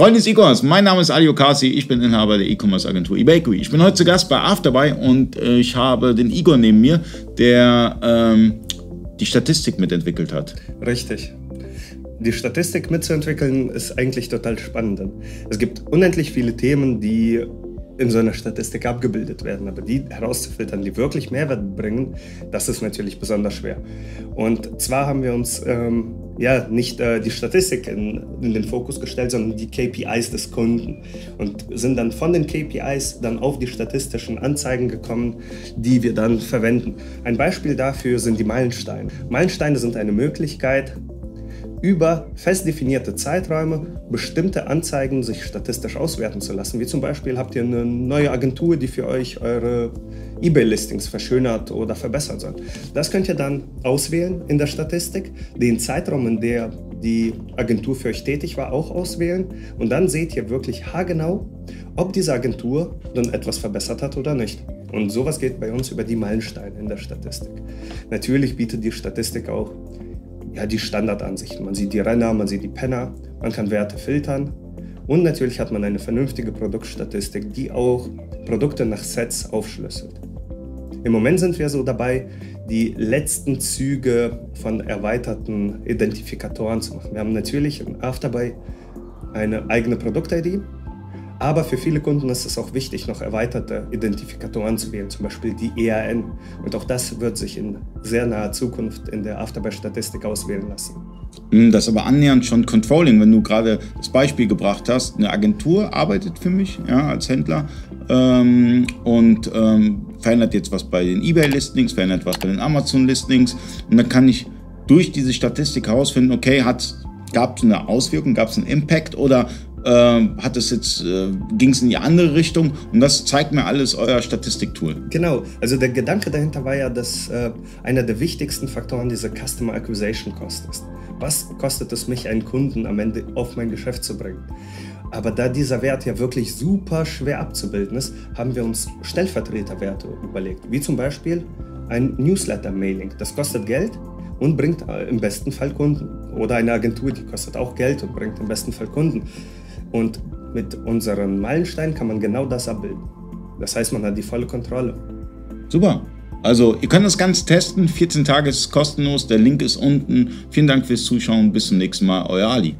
Freunde des E-Commerce, mein Name ist Ali Okasi, ich bin Inhaber der E-Commerce-Agentur eBakery. Ich bin heute zu Gast bei Afterbuy und äh, ich habe den Igor neben mir, der ähm, die Statistik mitentwickelt hat. Richtig. Die Statistik mitzuentwickeln ist eigentlich total spannend. Es gibt unendlich viele Themen, die in so einer Statistik abgebildet werden. Aber die herauszufiltern, die wirklich Mehrwert bringen, das ist natürlich besonders schwer. Und zwar haben wir uns ähm, ja nicht äh, die Statistik in, in, den Fokus gestellt, sondern die KPIs des Kunden und sind dann von den KPIs dann auf die statistischen Anzeigen gekommen, die wir dann verwenden. Ein Beispiel dafür sind die Meilensteine. Meilensteine sind eine Möglichkeit, über fest definierte Zeiträume bestimmte Anzeigen sich statistisch auswerten zu lassen. Wie zum Beispiel habt ihr eine neue Agentur, die für euch eure eBay-Listings verschönert oder verbessert soll. Das könnt ihr dann auswählen in der Statistik, den Zeitraum, in der die Agentur für euch tätig war, auch auswählen und dann seht ihr wirklich haargenau, ob diese Agentur dann etwas verbessert hat oder nicht. Und sowas geht bei uns über die Meilensteine in der Statistik. Natürlich bietet die Statistik auch ja, die Standardansichten. Man sieht die Renner, man sieht die Penner, man kann Werte filtern und natürlich hat man eine vernünftige Produktstatistik, die auch Produkte nach Sets aufschlüsselt. Im Moment sind wir so dabei, die letzten Züge von erweiterten Identifikatoren zu machen. Wir haben natürlich in Afterbuy eine eigene Produkt-ID, aber für viele Kunden ist es auch wichtig, noch erweiterte Identifikatoren zu wählen, zum Beispiel die EAN. Und auch das wird sich in sehr naher Zukunft in der Afterbuy-Statistik auswählen lassen. Hm, das ist aber annähernd schon Controlling, wenn du gerade das Beispiel gebracht hast. Eine Agentur arbeitet für mich ja, als Händler ähm, und ähm, verändert jetzt was bei den eBay-Listings, verändert was bei den Amazon-Listings. Und dann kann ich durch diese Statistik herausfinden, okay, gab es eine Auswirkung, gab es einen Impact oder äh, hat es jetzt, äh, ging es in die andere Richtung und das zeigt mir alles euer Statistiktool. Genau, also der Gedanke dahinter war ja, dass äh, einer der wichtigsten Faktoren dieser Customer Acquisition Cost ist. Was kostet es mich, einen Kunden am Ende auf mein Geschäft zu bringen? Aber da dieser Wert ja wirklich super schwer abzubilden ist, haben wir uns Stellvertreterwerte überlegt, wie zum Beispiel ein Newsletter-Mailing. Das kostet Geld und bringt äh, im besten Fall Kunden. Oder eine Agentur, die kostet auch Geld und bringt im besten Fall Kunden. Und mit unseren Meilensteinen kann man genau das abbilden. Das heißt, man hat die volle Kontrolle. Super. Also, ihr könnt das Ganze testen. 14 Tage ist kostenlos. Der Link ist unten. Vielen Dank fürs Zuschauen. Bis zum nächsten Mal. Euer Ali.